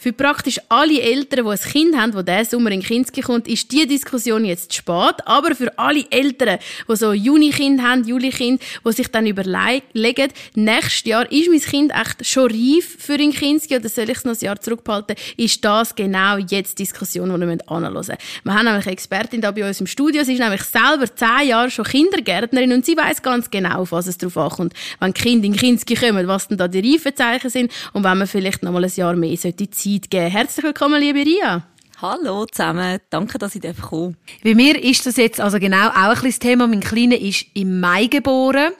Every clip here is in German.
Für praktisch alle Eltern, die ein Kind haben, das diesen Sommer in Kinski kommt, ist diese Diskussion jetzt spät. Aber für alle Eltern, die so Juni-Kind haben, Juli-Kind, die sich dann überlegen, nächstes Jahr ist mein Kind echt schon reif für ein Kinski oder soll ich es noch ein Jahr zurückbehalten, ist das genau jetzt die Diskussion, die wir anhören müssen. Wir haben nämlich eine Expertin da bei uns im Studio. Sie ist nämlich selber zehn Jahre schon Kindergärtnerin und sie weiß ganz genau, auf was es drauf ankommt, wenn Kinder in Kinski kommen, was denn da die Reifezeichen sind und wenn man vielleicht noch mal ein Jahr mehr Zeit Zeit geben. Herzlich willkommen, liebe Ria. Hallo zusammen, danke, dass ich kommen Bei mir ist das jetzt also genau auch ein das Thema. Mein Kleiner ist im Mai geboren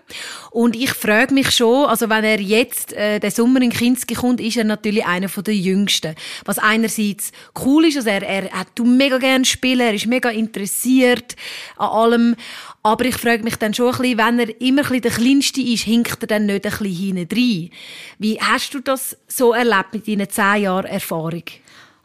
und ich frage mich schon, also wenn er jetzt äh, den Sommer in Kinski kommt, ist er natürlich einer von der Jüngsten. Was einerseits cool ist, also er, er, er tut mega gerne spielen, er ist mega interessiert an allem, aber ich frage mich dann schon ein bisschen, wenn er immer ein bisschen der Kleinste ist, hinkt er dann nicht ein bisschen hinten rein. Wie hast du das so erlebt mit deinen zehn Jahren Erfahrung?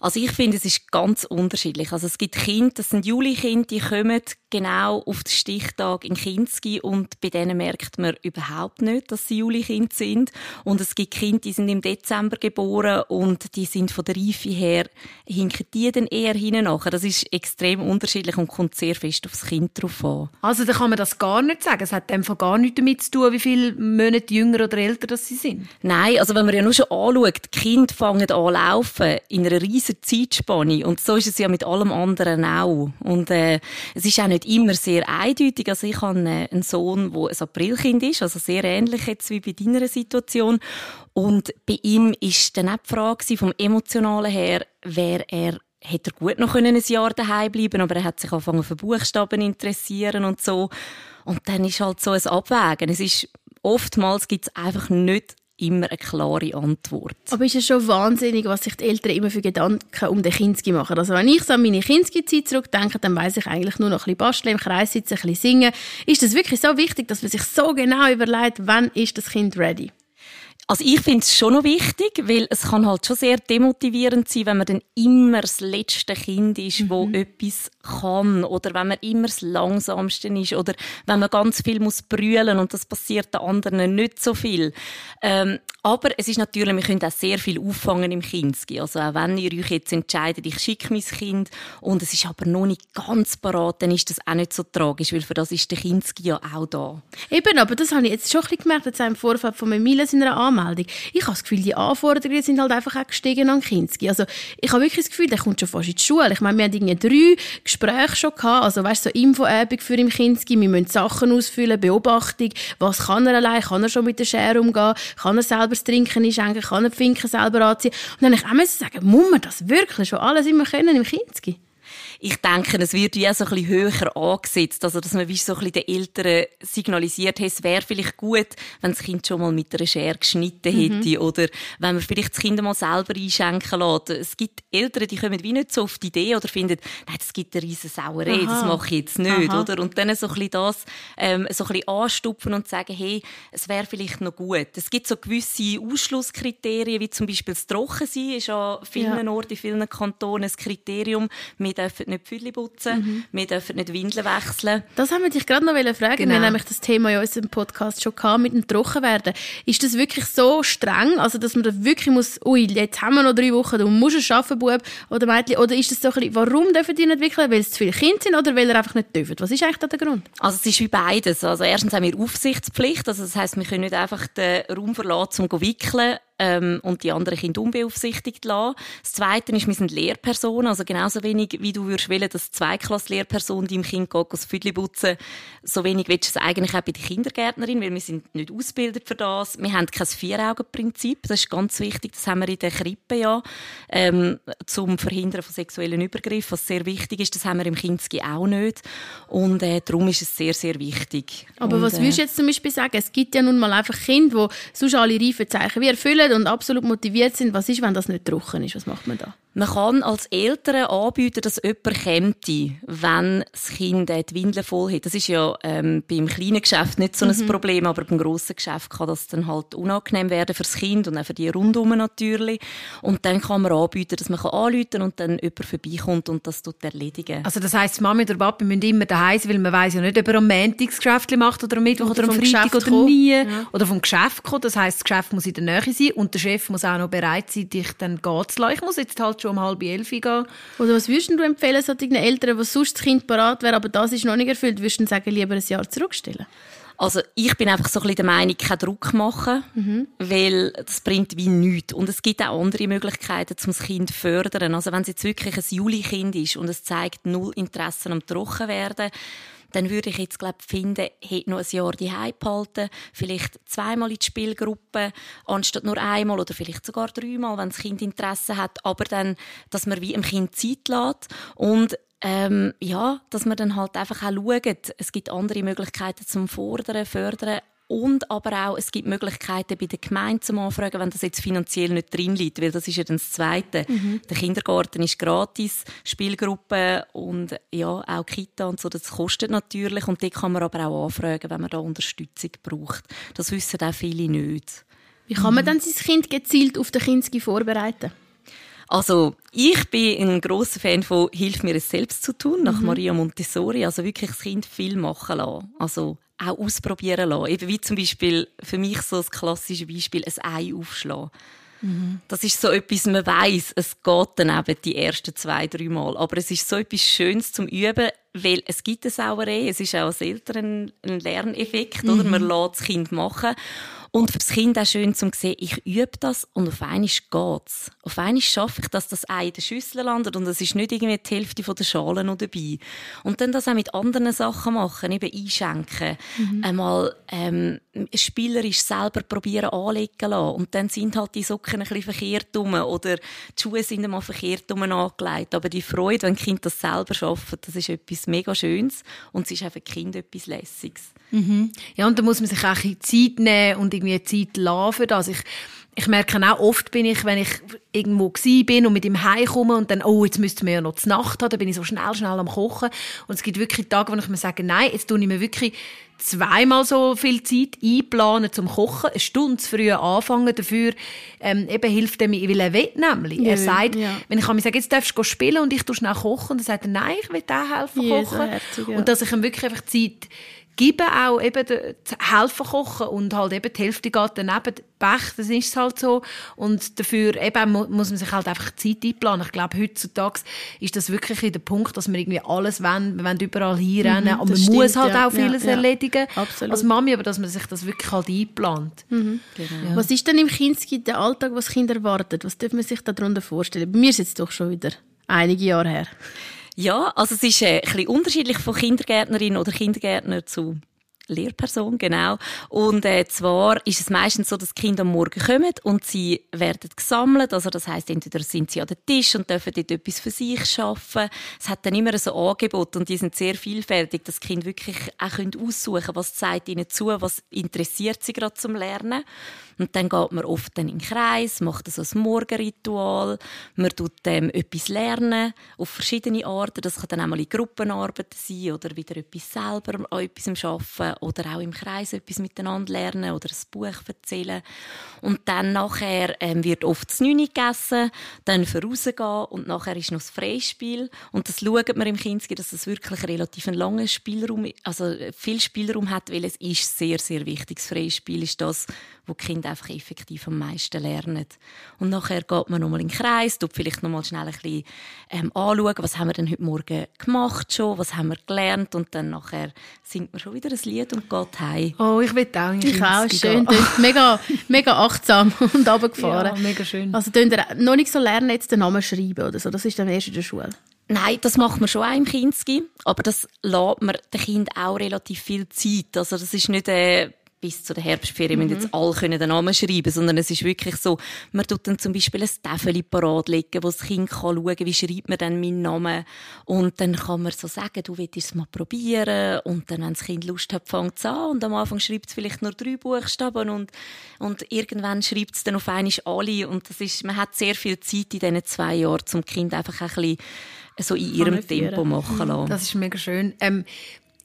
Also ich finde, es ist ganz unterschiedlich. Also es gibt Kinder, das sind Juli-Kinder, die kommen genau auf den Stichtag in Kinski und bei denen merkt man überhaupt nicht, dass sie Juli-Kinder sind. Und es gibt Kinder, die sind im Dezember geboren und die sind von der Reife her, hinken die dann eher hinten nachher. Das ist extrem unterschiedlich und kommt sehr fest aufs Kind drauf an. Also da kann man das gar nicht sagen. Es hat einfach gar nichts damit zu tun, wie viele Monate jünger oder älter das sie sind. Nein, also wenn man ja nur schon anschaut, die Kinder fangen an laufen in einer riesigen riesen Zeitspanne. Und so ist es ja mit allem anderen auch. Und äh, es ist auch nicht immer sehr eindeutig. Also ich habe äh, einen Sohn, der ein Aprilkind ist, also sehr ähnlich jetzt wie bei deiner Situation. Und bei ihm ist dann auch die Frage vom Emotionalen her, wer er hätte gut noch ein Jahr daheim bleiben aber er hat sich angefangen für Buchstaben interessieren und so. Und dann ist halt so ein Abwägen. Es ist, oftmals gibt es einfach nicht immer eine klare Antwort. Aber ist es schon wahnsinnig, was sich die Eltern immer für Gedanken um den Kinski machen. Also wenn ich so an meine Kinski-Zeit zurückdenke, dann weiß ich eigentlich nur noch ein bisschen basteln, im Kreis sitzen, ein bisschen singen. Ist das wirklich so wichtig, dass man sich so genau überlegt, wann ist das Kind ready? Also ich finde es schon noch wichtig, weil es kann halt schon sehr demotivierend sein, wenn man dann immer das letzte Kind ist, mhm. wo etwas kann oder wenn man immer das langsamste ist oder wenn man ganz viel muss brüllen und das passiert den anderen nicht so viel. Ähm, aber es ist natürlich, wir können auch sehr viel auffangen im Kinski. Also auch wenn ihr euch jetzt entscheidet, ich schicke mein Kind und es ist aber noch nicht ganz parat, dann ist das auch nicht so tragisch, weil für das ist der Kinski ja auch da. Eben, aber das habe ich jetzt schon ein bisschen gemerkt, jetzt im Vorfeld von Emilia seiner Anmeldung. Ich habe das Gefühl, die Anforderungen sind halt einfach auch gestiegen an Kinski. Also ich habe wirklich das Gefühl, der kommt schon fast in die Schule. Ich meine, wir haben irgendwie drei Gespräche schon gehabt, also weißt so Infoübung für im Kinski, wir müssen Sachen ausfüllen, Beobachtung, was kann er allein, kann er schon mit der Schere umgehen, kann er selber das Trinken einschenken, kann er die Finken selber anziehen. Und dann habe ich auch sagen, muss man das wirklich schon alles immer können im Kinski? Ich denke, es wird ja so ein bisschen höher angesetzt. Also, dass man wie so ein bisschen den Eltern signalisiert, hey, es wäre vielleicht gut, wenn das Kind schon mal mit einer Schere geschnitten mhm. hätte. Mhm. Oder wenn man vielleicht das Kind mal selber einschenken lässt. Es gibt Eltern, die kommen wie nicht so auf die Idee oder finden, nein, das gibt eine riesen Sauerei, Aha. das mache ich jetzt nicht, Aha. oder? Und dann so ein bisschen das, ähm, so ein bisschen anstupfen und sagen, hey, es wäre vielleicht noch gut. Es gibt so gewisse Ausschlusskriterien, wie zum Beispiel das Trockensein ist an vielen ja. Orten, in vielen Kantonen ein Kriterium. Wir dürfen nicht Pfühle putzen, mhm. wir dürfen nicht Windeln wechseln. Das haben wir dich gerade noch fragen. Genau. Wir haben genau. nämlich das Thema in unserem Podcast schon gehabt, mit dem Trockenwerden. Ist das wirklich so streng, also dass man da wirklich muss, ui, jetzt haben wir noch drei Wochen, du musst es schaffen, Bub oder Mädchen, oder ist das so ein bisschen, warum dürfen die nicht wickeln? Weil es zu viele Kinder sind oder weil er einfach nicht dürfen? Was ist eigentlich da der Grund? Also es ist wie beides. Also erstens haben wir Aufsichtspflicht, also das heißt, wir können nicht einfach den Raum verlassen, um zu wickeln ähm, und die anderen Kinder unbeaufsichtigt lassen. Das Zweite ist, wir sind Lehrpersonen, also genauso wenig, wie du würdest wollen, dass Zweiklass-Lehrperson deinem Kind geht, das Füdli putzen, so wenig willst du es eigentlich auch bei der Kindergärtnerin, weil wir sind nicht ausgebildet für das. Wir haben kein Vier-Augen-Prinzip, das ist ganz wichtig, das haben wir in der Krippe ja, ähm, zum Verhindern von sexuellen Übergriffen, was sehr wichtig ist, das haben wir im Kinski auch nicht und äh, darum ist es sehr, sehr wichtig. Aber und, was würdest du jetzt zum Beispiel sagen? Es gibt ja nun mal einfach Kinder, die sonst alle Reifezeichen wie erfüllen und absolut motiviert sind. Was ist, wenn das nicht trocken ist? Was macht man da? Man kann als Eltern anbieten, dass jemand kommt, wenn das Kind die Windeln voll hat. Das ist ja ähm, beim kleinen Geschäft nicht so ein mhm. Problem, aber beim grossen Geschäft kann das dann halt unangenehm werden für das Kind und auch für die rundum natürlich. Und dann kann man anbieten, dass man anrufen kann und dann jemand vorbeikommt und das tut erledigen. Also das heisst, Mami oder Papi müssen immer daheim sein, weil man weiß ja nicht, ob er am Montag das Geschäft macht oder am Mittwoch oder, oder am Freitag Geschäft oder nie. Ja. Oder vom Geschäft kommen. Das heisst, das Geschäft muss in der Nähe sein und der Chef muss auch noch bereit sein, dich dann gehen zu lassen. Ich muss jetzt halt schon um halb elf gehen. Oder was würdest du empfehlen solchen Eltern, die sonst das Kind parat wäre, aber das ist noch nicht erfüllt, würdest du sagen, lieber ein Jahr zurückstellen? Also ich bin einfach so ein bisschen der Meinung, keinen Druck machen, mhm. weil das bringt wie nichts. Und es gibt auch andere Möglichkeiten, um das Kind zu fördern. Also wenn es jetzt wirklich ein Juli-Kind ist und es zeigt null Interesse am Trockenwerden, dann würde ich jetzt glaube finden, hätte noch ein Jahr die behalten, vielleicht zweimal in die Spielgruppe, anstatt nur einmal oder vielleicht sogar dreimal, wenn das Kind Interesse hat, aber dann, dass man wie im Kind Zeit lässt und ähm, ja, dass man dann halt einfach auch schaut, es gibt andere Möglichkeiten zum Fordern, Fördern, und aber auch, es gibt Möglichkeiten bei der Gemeinde zum Anfragen, wenn das jetzt finanziell nicht drin liegt, weil das ist ja dann das Zweite. Mhm. Der Kindergarten ist gratis, Spielgruppe und ja, auch Kita und so, das kostet natürlich und die kann man aber auch anfragen, wenn man da Unterstützung braucht. Das wissen auch viele nicht. Wie kann man mhm. dann sein Kind gezielt auf den Kinski vorbereiten? Also, ich bin ein großer Fan von Hilf mir es selbst zu tun, nach mhm. Maria Montessori. Also wirklich das Kind viel machen lassen. Also auch ausprobieren lassen. Eben wie zum Beispiel für mich so das klassische Beispiel, ein Ei aufschlagen. Das ist so etwas, man weiß, es geht dann eben die ersten zwei, drei Mal. Aber es ist so etwas Schönes zum Üben, weil es gibt eine Sauerei, es ist auch als Eltern ein Lerneffekt, mhm. oder? Man lässt das Kind machen. Und für das Kind auch schön zu sehen, ich übe das und auf einmal geht's. Auf einmal schaffe ich, dass das Ei in der Schüssel landet und es ist nicht irgendwie die Hälfte von der Schale noch dabei. Und dann das auch mit anderen Sachen machen, eben einschenken, mhm. einmal ähm, spielerisch selber probieren anlegen lassen. Und dann sind halt die Socken ein bisschen verkehrt rum oder die Schuhe sind einmal verkehrt rum angelegt. Aber die Freude, wenn Kind das selber schaffen, das ist etwas mega Schönes und es ist für Kind etwas Lässiges. Mhm. Ja, und da muss man sich auch ein Zeit nehmen und irgendwie Zeit lassen für das. Ich, ich merke auch oft bin ich, wenn ich irgendwo bin und mit ihm heimkomme und dann, oh, jetzt müssten wir ja noch zur Nacht haben, dann bin ich so schnell, schnell am Kochen. Und es gibt wirklich Tage, wo ich mir sage, nein, jetzt tue ich mir wirklich zweimal so viel Zeit einplanen zum Kochen, eine Stunde zu früh anfangen dafür, ähm, eben hilft er mir, weil er will nämlich. Ja, er sagt, ja. wenn ich mir sage, jetzt darfst du spielen und ich tue schnell kochen, dann sagt er, nein, ich will auch helfen kochen. Herzig, ja. Und dass ich ihm wirklich einfach Zeit geben auch eben helfen kochen und halt eben die Hälfte geht daneben Pech, das ist halt so und dafür eben muss man sich halt einfach Zeit einplanen. Ich glaube, heutzutage ist das wirklich der Punkt, dass wir irgendwie alles wollen, wir wollen überall hinrennen, mhm, aber man stimmt, muss halt ja, auch vieles ja, erledigen absolut. als Mami, aber dass man sich das wirklich halt einplant. Mhm. Genau. Was ist denn im Kinski der Alltag, was Kinder erwartet? Was dürfen man sich darunter vorstellen? Bei mir ist es jetzt doch schon wieder einige Jahre her. Ja, also es ist äh, ein bisschen unterschiedlich von Kindergärtnerin oder Kindergärtner zu Lehrperson, genau. Und äh, zwar ist es meistens so, dass die Kinder am Morgen kommen und sie werden gesammelt. Also das heißt, entweder sind sie an den Tisch und dürfen dort etwas für sich schaffen. Es hat dann immer so Angebote und die sind sehr vielfältig, dass die Kinder wirklich auch aussuchen können, was zeigt ihnen zu, was interessiert sie gerade zum Lernen. Und dann geht man oft dann in den Kreis, macht so ein Morgenritual. Man tut ähm, etwas lernen auf verschiedene Arten. Das kann dann auch mal in Gruppenarbeiten sein oder wieder etwas selber an etwas arbeiten oder auch im Kreis etwas miteinander lernen oder ein Buch erzählen. Und dann nachher ähm, wird oft das Neune gegessen, dann vorausgehen und nachher ist noch das Freispiel. Und das schaut man im Kinski, dass es wirklich relativ ein langer Spielraum, also viel Spielraum hat, weil es ist sehr, sehr wichtig. Das Freispiel ist das, wo die Kinder einfach effektiv am meisten lernen. Und nachher geht man nochmal in den Kreis, tut vielleicht nochmal schnell ein bisschen ähm, anschauen, was haben wir denn heute Morgen gemacht schon, was haben wir gelernt und dann nachher singt man schon wieder ein Lied und geht heim. Oh, ich will auch. Ich auch, schön. mega, mega achtsam und runtergefahren. Ja, mega schön. Also könnt ihr noch nicht so lernen, jetzt den Namen schreiben oder so, das ist dann erst in der Schule? Nein, das macht man schon auch im Kinski, aber das lässt man dem Kind auch relativ viel Zeit. Also das ist nicht äh, bis zu der Herbstferien mhm. müssen jetzt alle können den Namen schreiben, sondern es ist wirklich so, man tut dann zum Beispiel ein Tafel parat legen, wo das Kind kann schauen, wie schreibt man dann meinen Namen und dann kann man so sagen, du willst es mal probieren und dann, wenn das Kind Lust hat, fängt es an und am Anfang schreibt es vielleicht nur drei Buchstaben und, und irgendwann schreibt es dann auf einmal alle und das ist, man hat sehr viel Zeit in diesen zwei Jahren, um Kind einfach ein bisschen so in ihrem Tempo machen lassen. Das ist mega schön. Ähm,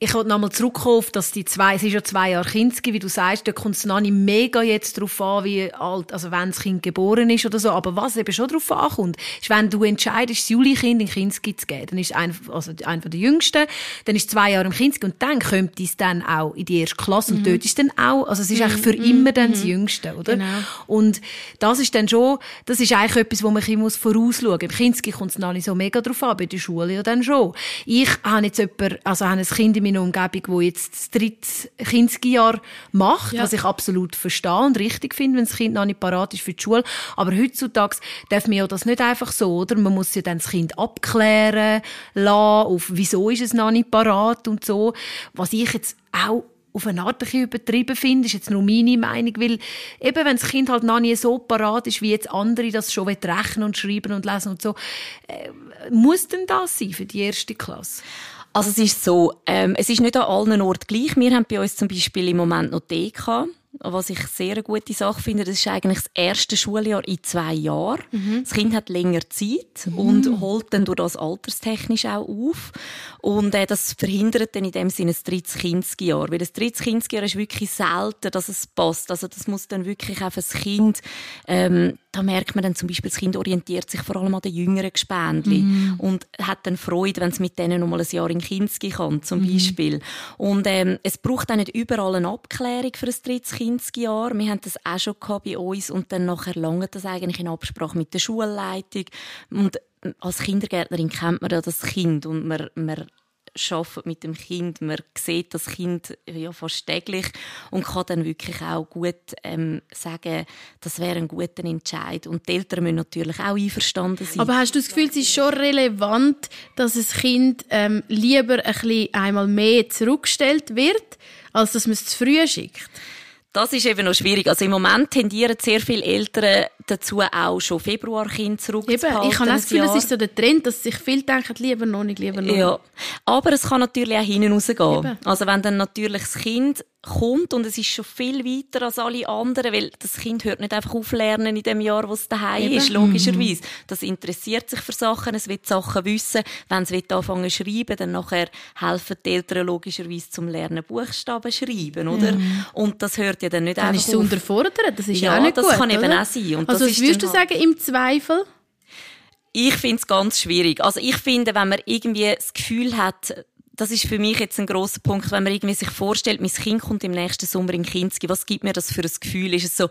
ich wollte nochmal zurückkommen auf dass die zwei, es ist ja zwei Jahre Kinski, wie du sagst, da kommt es noch nicht mega jetzt darauf an, wie alt, also wenn das Kind geboren ist oder so, aber was eben schon darauf ankommt, ist, wenn du entscheidest, das Juli-Kind in Kinski zu geben, dann ist ein, also einer der Jüngsten, dann ist zwei Jahre im Kinski und dann kommt es dann auch in die erste Klasse und mhm. dort ist dann auch, also es ist mhm. eigentlich für mhm. immer dann das mhm. Jüngste, oder? Genau. Und das ist dann schon, das ist eigentlich etwas, wo man ein muss vorausschauen muss. Im Kinski kommt es noch nicht so mega drauf an, bei der Schule ja dann schon. Ich habe jetzt jemand, also habe ein Kind in meiner Umgebung, wo jetzt das dritte Kindsjahr macht, ja. was ich absolut verstehe und richtig finde, wenn das Kind noch nicht parat ist für die Schule. Aber heutzutage darf man ja das nicht einfach so, oder? Man muss ja dann das Kind abklären lassen, auf wieso ist es noch nicht parat und so. Was ich jetzt auch auf eine Art ein übertrieben finde, ist jetzt nur meine Meinung, weil eben, wenn das Kind halt noch nie so parat ist, wie jetzt andere das schon rechnen und schreiben und lesen und so, äh, muss denn das sein für die erste Klasse? Also es ist so, ähm, es ist nicht an allen Orten gleich. Wir haben bei uns zum Beispiel im Moment noch DK was ich sehr eine gute Sache finde, das ist eigentlich das erste Schuljahr in zwei Jahren. Mhm. Das Kind hat länger Zeit mhm. und holt dann durch das alterstechnisch auch auf. Und äh, das verhindert dann in dem Sinne das drittes Kindsjahr. Weil das drittes Kindsjahr ist wirklich selten, dass es passt. Also das muss dann wirklich auf das Kind, ähm, da merkt man dann zum Beispiel, das Kind orientiert sich vor allem an den jüngeren Gespendli mhm. und hat dann Freude, wenn es mit denen noch mal ein Jahr in Kinski kann, zum mhm. Beispiel. Und ähm, es braucht auch nicht überall eine Abklärung für ein drittes Kindsjahr. Wir haben das auch schon bei uns und dann nachher lange das eigentlich in Absprache mit der Schulleitung. Und als Kindergärtnerin kennt man ja das Kind und man, man arbeitet mit dem Kind, man sieht das Kind ja fast täglich und kann dann wirklich auch gut ähm, sagen, das wäre ein guter Entscheid. Und die Eltern müssen natürlich auch einverstanden sein. Aber hast du das Gefühl, es ist schon relevant, dass das Kind ähm, lieber ein bisschen einmal mehr zurückgestellt wird, als dass man es zu früh schickt? Das ist eben noch schwierig. Also im Moment tendieren sehr viele Eltern dazu, auch schon Februarkind zurückzuhalten. Eben, ich habe das Gefühl, es ist so der Trend, dass sich viele denken, lieber noch nicht, lieber noch nicht. Ja, aber es kann natürlich auch hinten rausgehen. Also wenn dann natürlich das Kind kommt und es ist schon viel weiter als alle anderen, weil das Kind hört nicht einfach auflernen in dem Jahr, wo es daheim ist, logischerweise. Mhm. Das interessiert sich für Sachen, es wird Sachen wissen. Wenn es anfangen zu schreiben, dann nachher helfen die Eltern logischerweise zum Lernen Buchstaben schreiben, oder? Mhm. Und das hört ja dann nicht dann einfach ist es unterfordert, das ist ja, auch nicht das gut, kann eben oder? auch sein. Und also was würdest du sagen, im Zweifel? Ich finde es ganz schwierig. Also ich finde, wenn man irgendwie das Gefühl hat, das ist für mich jetzt ein großer Punkt, wenn man irgendwie sich vorstellt, mein Kind kommt im nächsten Sommer in Kinski, was gibt mir das für ein Gefühl? Ist es so,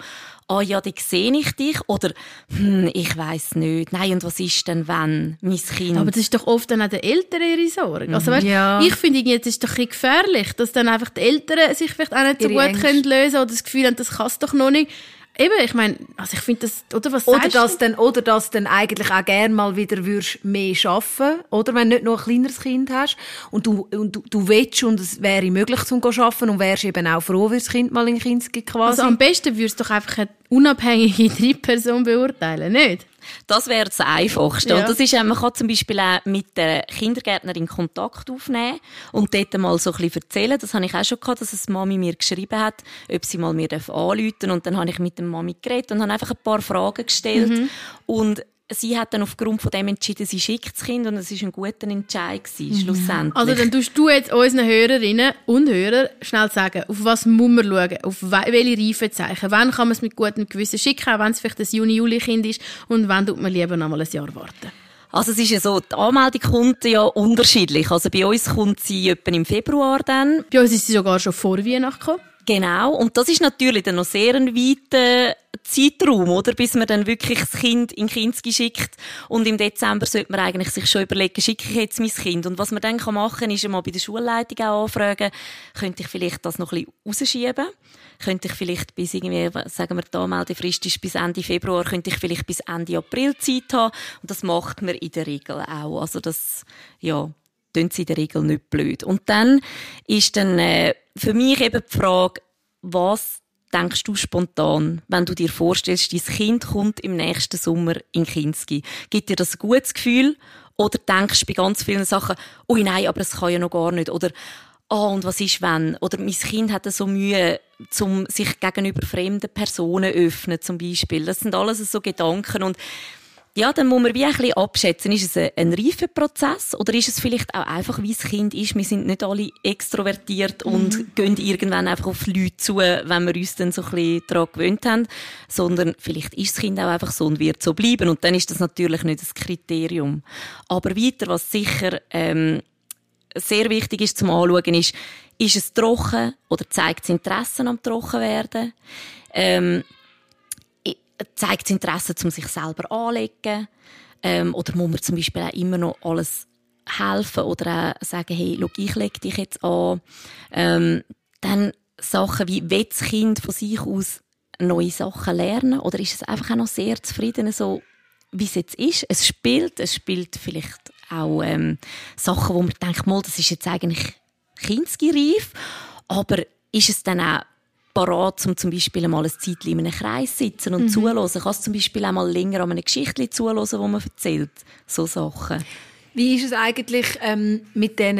ah oh ja, die sehe ich dich? Oder, hm, ich weiß nicht. Nein, und was ist denn, wenn mein Kind... Aber das ist doch oft dann auch der Eltern ihre Sorge. Also, weißt, ja. ich finde, jetzt ist doch ein gefährlich, dass dann einfach die Eltern sich vielleicht auch nicht so ihre gut können lösen oder das Gefühl haben, das kann es doch noch nicht. Eben, ich meine, also ich finde das, oder was oder das du? Dann, oder dass dann eigentlich auch gerne mal wieder würdest mehr arbeiten oder wenn du nicht noch ein kleineres Kind hast und du, und du, du willst und es wäre möglich zum arbeiten und wärst eben auch froh, wenn das Kind mal in Kind quasi. Also am besten würdest du doch einfach eine unabhängige Drittperson beurteilen, nicht? Das wäre das Einfachste. Ja. Und das ist, man kann zum Beispiel auch mit der Kindergärtnerin Kontakt aufnehmen und dort mal so ein bisschen erzählen. Das habe ich auch schon gehabt, dass eine Mami mir geschrieben hat, ob sie mal mir anrufen darf. Und dann habe ich mit der Mami geredet und habe einfach ein paar Fragen gestellt. Mhm. Und sie hat dann aufgrund von dem entschieden, sie schickt das Kind und es war ein guter Entscheid gewesen, mhm. schlussendlich. Also dann tust du jetzt unseren Hörerinnen und Hörern schnell sagen, auf was muss man schauen, auf welche Reifezeichen, wann kann man es mit gutem Gewissen schicken, auch wenn es vielleicht ein Juni-Juli-Kind ist und wann tut man lieber noch mal ein Jahr warten. Also es ist ja so, die Anmeldung kommt ja unterschiedlich. Also bei uns kommt sie etwa im Februar dann. Bei uns ist sie sogar schon vor Weihnachten gekommen. Genau. Und das ist natürlich dann noch sehr ein weiter Zeitraum, oder? Bis man dann wirklich das Kind in Kinski schickt. Und im Dezember sollte man eigentlich sich schon überlegen, schicke ich jetzt mein Kind? Und was man dann machen kann, ist einmal bei der Schulleitung auch anfragen, könnte ich vielleicht das noch ein bisschen rausschieben? Könnte ich vielleicht bis irgendwie, sagen wir, die Anmeldefrist ist bis Ende Februar, könnte ich vielleicht bis Ende April Zeit haben? Und das macht man in der Regel auch. Also das, ja, tun sie in der Regel nicht blöd. Und dann ist dann, äh, für mich eben die Frage, was denkst du spontan, wenn du dir vorstellst, dein Kind kommt im nächsten Sommer in Kinski? Gibt dir das ein gutes Gefühl? Oder denkst du bei ganz vielen Sachen, oh nein, aber es kann ja noch gar nicht? Oder, oh, und was ist wenn? Oder mein Kind hat so Mühe, um sich gegenüber fremden Personen öffnen, zum Beispiel. Das sind alles so Gedanken und ja, dann muss man wie ein bisschen abschätzen, ist es ein, ein reifer Prozess oder ist es vielleicht auch einfach, wie das Kind ist, wir sind nicht alle extrovertiert mhm. und gehen irgendwann einfach auf Leute zu, wenn wir uns dann so ein bisschen daran gewöhnt haben, sondern vielleicht ist das Kind auch einfach so und wird so bleiben und dann ist das natürlich nicht das Kriterium. Aber weiter, was sicher ähm, sehr wichtig ist zum Anschauen, ist, ist es trocken oder zeigt es Interesse am Trockenwerden? Ähm, zeigt das Interesse, um sich selber anzulegen? Ähm, oder muss man zum Beispiel auch immer noch alles helfen oder auch sagen, hey, schau, ich lege dich jetzt an. Ähm, dann Sachen wie, will das Kind von sich aus neue Sachen lernen? Oder ist es einfach auch noch sehr zufrieden, so wie es jetzt ist? Es spielt, es spielt vielleicht auch ähm, Sachen, wo man denkt, mal, das ist jetzt eigentlich kindesgereif, aber ist es dann auch parat, um zum Beispiel einmal ein Zeitchen in einem Kreis zu sitzen und mhm. zuhören. Kann es zum Beispiel einmal länger an einem Geschichtchen zuhören, wo man erzählt. So Sachen. Wie ist es eigentlich ähm, mit diesen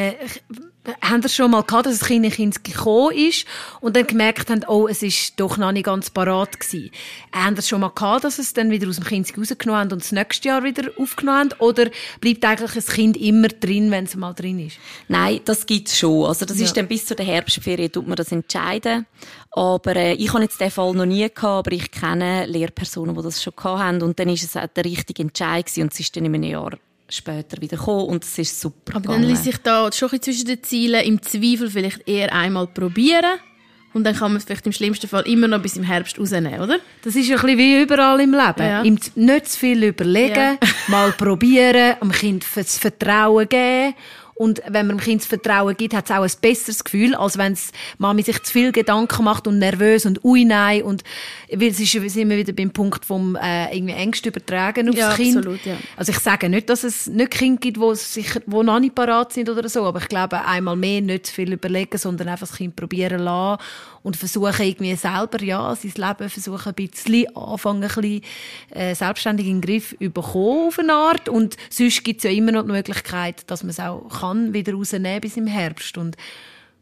haben das schon mal gehabt, dass das Kind in Kind gekommen ist und dann gemerkt haben, oh, es ist doch noch nicht ganz parat gewesen. Haben das schon mal gehabt, dass es dann wieder aus dem Kind rausgenommen haben und das nächste Jahr wieder aufgenommen haben? Oder bleibt eigentlich das Kind immer drin, wenn es mal drin ist? Nein, das gibt's schon. Also das ja. ist dann bis zu der Herbstferien, tut man das entscheiden. Aber äh, ich habe jetzt den Fall noch nie gehabt, aber ich kenne Lehrpersonen, die das schon gehabt haben und dann ist es auch der richtige Entscheid gewesen und es ist dann in einem Jahr später wieder kommen und es ist super Aber gegangen. dann ließ sich da schon ein zwischen den Zielen im Zweifel vielleicht eher einmal probieren und dann kann man es vielleicht im schlimmsten Fall immer noch bis im Herbst rausnehmen, oder? Das ist ein bisschen wie überall im Leben. Ja. Ihm nicht zu viel überlegen, ja. mal probieren, dem Kind das Vertrauen geben und wenn man dem Kind das Vertrauen gibt, hat es auch ein besseres Gefühl, als wenn es Mami sich zu viel Gedanken macht und nervös und ui nein und weil es ist, sind wir wieder beim Punkt vom äh, irgendwie Ängste übertragen aufs ja, Kind. Absolut, ja. Also ich sage nicht, dass es nicht Kinder gibt, wo sich, wo noch nicht parat sind oder so, aber ich glaube einmal mehr nicht zu viel überlegen, sondern einfach das Kind probieren lassen und versuchen irgendwie selber, ja, sein Leben versuchen ein bisschen, anfangen ein bisschen äh, selbstständig in den Griff bekommen auf eine Art und sonst gibt es ja immer noch die Möglichkeit, dass man es auch kann wieder rausnehmen bis im Herbst und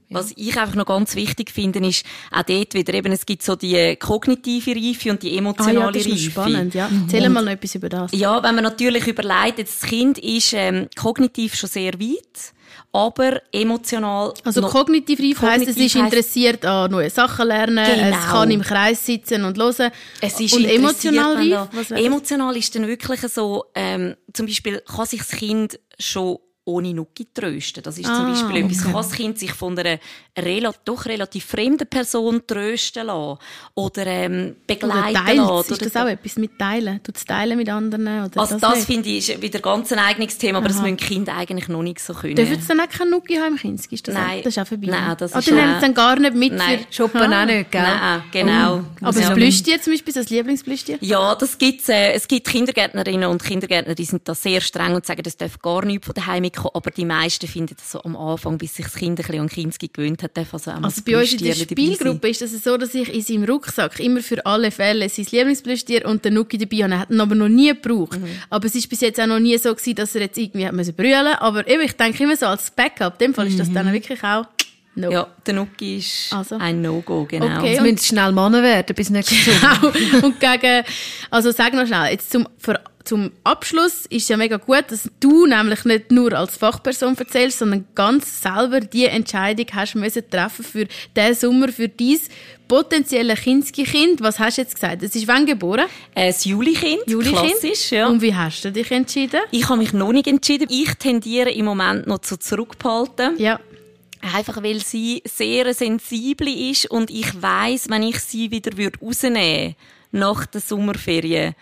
ja. Was ich einfach noch ganz wichtig finde, ist auch dort wieder eben, es gibt so die kognitive Reife und die emotionale ah, ja, das ist Reife. spannend, ja. Erzähl und, mal noch etwas über das. Ja, wenn man natürlich überlegt, das Kind ist ähm, kognitiv schon sehr weit, aber emotional. Also kognitiv reif heisst, es ist interessiert an neuen Sachen lernen, genau. es kann im Kreis sitzen und hören. Es ist und emotional reif? Emotional ist dann wirklich so, ähm, zum Beispiel kann sich das Kind schon ohne Nuki trösten. Das ist ah, zum Beispiel etwas, kann das Kind sich von einer rel doch relativ fremden Person trösten lassen oder ähm, begleiten oder teilt, lassen. Ist das auch etwas mit Teilen? Tut es teilen mit anderen? Oder also das, das finde ich ist wieder ganz ein eigenes Thema, aber Aha. das müssen Kinder eigentlich noch nicht so können. Dürfen sie dann auch keine Nuki haben im Kind? Ist das Nein. Auch, das ist auch vorbei. Nein, das ist Oder nehmen sie dann gar nicht mit Nein. für Shoppen auch nicht, gell? Nein, genau. Oh. Aber das Plüschtier zum Beispiel, das Lieblingsplüschtier? Ja, das gibt's. Äh, es gibt Kindergärtnerinnen und Kindergärtner, die sind da sehr streng und sagen, das darf gar nicht von daheim mitkommen, aber die meisten finden das so am Anfang, bis sich das Kind ein bisschen an Kinski gewöhnt hat, also Also bei uns in der Spielgruppe ist es das so, dass ich in seinem Rucksack immer für alle Fälle sein Lieblingsplüschtier und den Nuki dabei habe. Er hat ihn aber noch nie gebraucht. Mhm. Aber es ist bis jetzt auch noch nie so gewesen, dass er jetzt irgendwie hat müssen brüllen Aber eben, ich denke immer so als Backup. In dem Fall ist das mhm. dann wirklich auch No. Ja, der Nuki ist also. ein No-Go, genau. Okay, Jetzt müssen schnell Männer werden, bis nächstes Jahr. Genau. und gegen, also sag noch schnell, jetzt zum, für zum Abschluss ist ja mega gut, dass du nämlich nicht nur als Fachperson erzählst, sondern ganz selber die Entscheidung hast müssen treffen für diesen Sommer, für dein potenzielle Kinski-Kind. Was hast du jetzt gesagt? Es ist wann geboren? Ein Juli-Kind, Juli klassisch, ja. Und wie hast du dich entschieden? Ich habe mich noch nicht entschieden. Ich tendiere im Moment noch zu zurückbehalten. Ja. Einfach weil sie sehr sensibel ist und ich weiß, wenn ich sie wieder rausnehmen würde, nach der Sommerferien,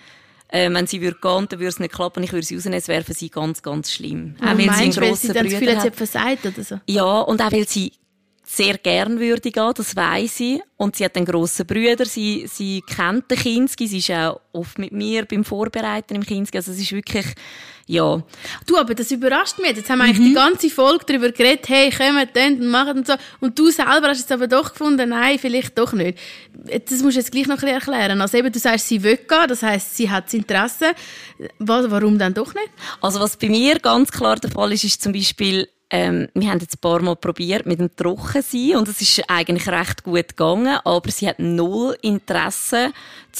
äh, wenn sie würde gehen, dann würde es nicht klappen, ich würde sie rausnehmen, es wäre für sie ganz, ganz schlimm. Auch weil meinst, sie einen grossen weil sie dann das Gefühl hat, sie hat versagt oder so? Ja, und auch weil sie sehr gern würde gehen, das weiß ich. Und sie hat einen grossen Bruder, sie, sie kennt den Kinski, sie ist auch oft mit mir beim Vorbereiten im Kinski, also es ist wirklich, ja. Du, aber das überrascht mich. Jetzt haben wir eigentlich die ganze Folge darüber geredet, hey, kommen dann und machen und so. Und du selber hast jetzt aber doch gefunden, nein, vielleicht doch nicht. Das musst du jetzt gleich noch ein bisschen erklären. Also eben, du sagst, sie will gehen, das heisst, sie hat das Interesse. Was, warum dann doch nicht? Also was bei mir ganz klar der Fall ist, ist zum Beispiel, ähm, wir haben jetzt ein paar Mal probiert mit dem Trockensein und es ist eigentlich recht gut gegangen, aber sie hat null Interesse,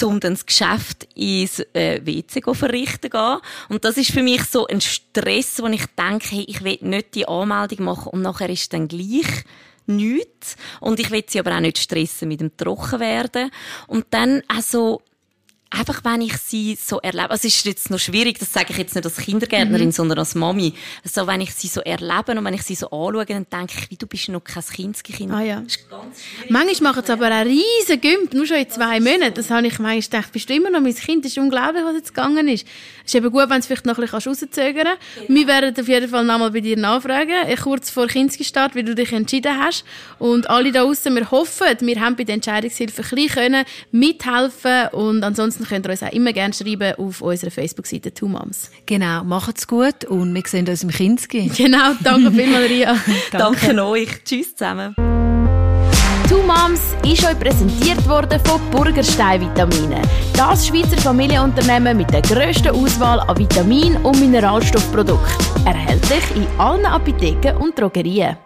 um dann das Geschäft ins äh, WC zu verrichten gehen. Und das ist für mich so ein Stress, wo ich denke, hey, ich will nicht die Anmeldung machen und nachher ist dann gleich nichts. Und ich will sie aber auch nicht stressen mit dem Trockenwerden. Und dann also einfach wenn ich sie so erlebe, also es ist jetzt noch schwierig, das sage ich jetzt nicht als Kindergärtnerin, mhm. sondern als Mami, so wenn ich sie so erlebe und wenn ich sie so anschaue, dann denke ich, wie du bist noch kein Kindskind. Ah ja. Manchmal machen sie aber einen riesen Gümp, nur schon in zwei Monaten. Das habe ich manchmal gedacht, bist du immer noch mein Kind? Das ist unglaublich, was jetzt gegangen ist. Es ist eben gut, wenn du es vielleicht noch ein bisschen rauszögern kannst. Genau. Wir werden auf jeden Fall nochmal bei dir nachfragen, äh, kurz vor Kindesstart, wie du dich entschieden hast. Und alle da draußen, wir hoffen, wir haben bei der Entscheidungshilfe ein bisschen mithelfen und ansonsten Ansonsten könnt ihr uns auch immer gerne schreiben auf unserer Facebook-Seite Two Moms. Genau, macht's gut und wir sehen uns im Kinski. Genau, danke vielmals, Maria. danke. danke euch. Tschüss zusammen. Two Moms ist euch präsentiert worden von Burgerstein Vitamine. Das Schweizer Familienunternehmen mit der grössten Auswahl an Vitamin- und Mineralstoffprodukten. Erhältlich in allen Apotheken und Drogerien.